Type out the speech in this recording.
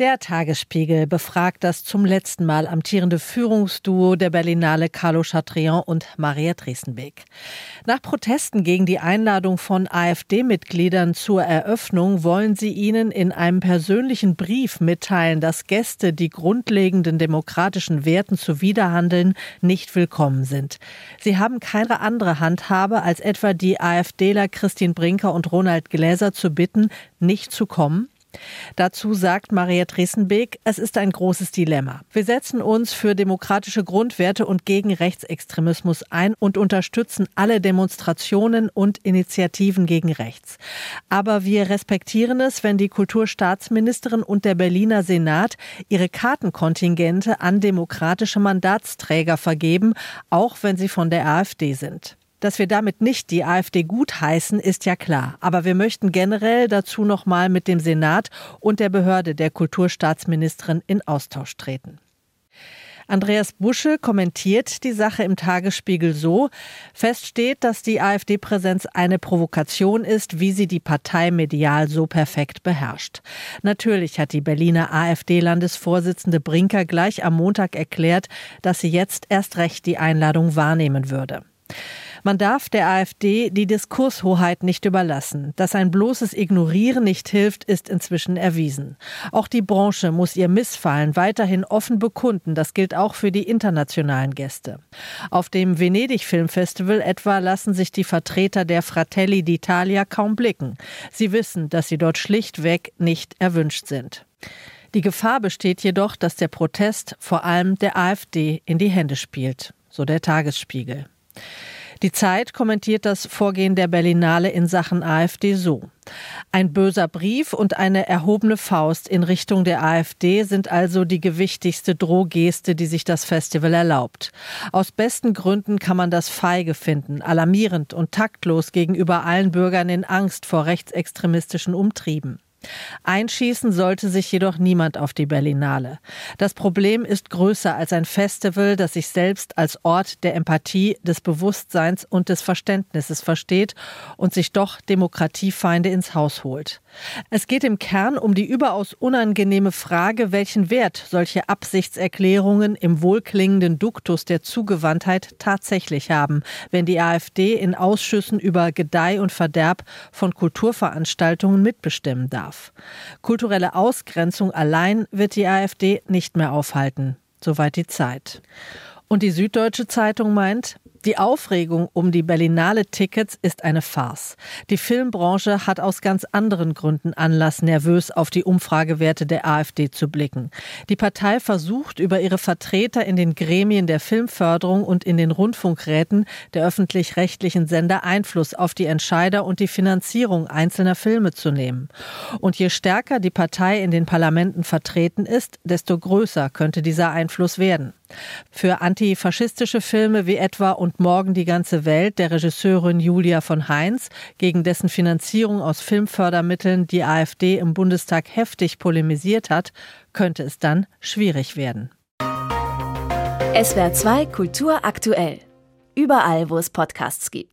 Der Tagesspiegel befragt das zum letzten Mal amtierende Führungsduo der Berlinale Carlo Chatrian und Maria Dresenbeck. Nach Protesten gegen die Einladung von AfD-Mitgliedern zur Eröffnung wollen sie ihnen in einem persönlichen Brief mitteilen, dass Gäste, die grundlegenden demokratischen Werten zuwiderhandeln, nicht willkommen sind. Sie haben keine andere Handhabe, als etwa die AfDler Christine Brinker und Ronald Gläser zu bitten, nicht zu kommen Dazu sagt Maria Dresenbeek, es ist ein großes Dilemma. Wir setzen uns für demokratische Grundwerte und gegen Rechtsextremismus ein und unterstützen alle Demonstrationen und Initiativen gegen rechts. Aber wir respektieren es, wenn die Kulturstaatsministerin und der Berliner Senat ihre Kartenkontingente an demokratische Mandatsträger vergeben, auch wenn sie von der AfD sind. Dass wir damit nicht die AfD gutheißen, ist ja klar. Aber wir möchten generell dazu nochmal mit dem Senat und der Behörde der Kulturstaatsministerin in Austausch treten. Andreas Busche kommentiert die Sache im Tagesspiegel so. Fest steht, dass die AfD-Präsenz eine Provokation ist, wie sie die Partei medial so perfekt beherrscht. Natürlich hat die Berliner AfD-Landesvorsitzende Brinker gleich am Montag erklärt, dass sie jetzt erst recht die Einladung wahrnehmen würde. Man darf der AfD die Diskurshoheit nicht überlassen. Dass ein bloßes Ignorieren nicht hilft, ist inzwischen erwiesen. Auch die Branche muss ihr Missfallen weiterhin offen bekunden. Das gilt auch für die internationalen Gäste. Auf dem Venedig Filmfestival etwa lassen sich die Vertreter der Fratelli d'Italia kaum blicken. Sie wissen, dass sie dort schlichtweg nicht erwünscht sind. Die Gefahr besteht jedoch, dass der Protest vor allem der AfD in die Hände spielt, so der Tagesspiegel. Die Zeit kommentiert das Vorgehen der Berlinale in Sachen AfD so. Ein böser Brief und eine erhobene Faust in Richtung der AfD sind also die gewichtigste Drohgeste, die sich das Festival erlaubt. Aus besten Gründen kann man das feige finden, alarmierend und taktlos gegenüber allen Bürgern in Angst vor rechtsextremistischen Umtrieben. Einschießen sollte sich jedoch niemand auf die Berlinale. Das Problem ist größer als ein Festival, das sich selbst als Ort der Empathie, des Bewusstseins und des Verständnisses versteht und sich doch Demokratiefeinde ins Haus holt. Es geht im Kern um die überaus unangenehme Frage, welchen Wert solche Absichtserklärungen im wohlklingenden Duktus der Zugewandtheit tatsächlich haben, wenn die AfD in Ausschüssen über Gedeih und Verderb von Kulturveranstaltungen mitbestimmen darf darf. Kulturelle Ausgrenzung allein wird die AfD nicht mehr aufhalten. Soweit die Zeit. Und die Süddeutsche Zeitung meint, die Aufregung um die Berlinale Tickets ist eine Farce. Die Filmbranche hat aus ganz anderen Gründen Anlass, nervös auf die Umfragewerte der AfD zu blicken. Die Partei versucht über ihre Vertreter in den Gremien der Filmförderung und in den Rundfunkräten der öffentlich-rechtlichen Sender Einfluss auf die Entscheider und die Finanzierung einzelner Filme zu nehmen. Und je stärker die Partei in den Parlamenten vertreten ist, desto größer könnte dieser Einfluss werden. Für antifaschistische Filme wie etwa Und morgen die ganze Welt der Regisseurin Julia von Heinz, gegen dessen Finanzierung aus Filmfördermitteln die AfD im Bundestag heftig polemisiert hat, könnte es dann schwierig werden. SWR 2 Kultur aktuell. Überall, wo es Podcasts gibt.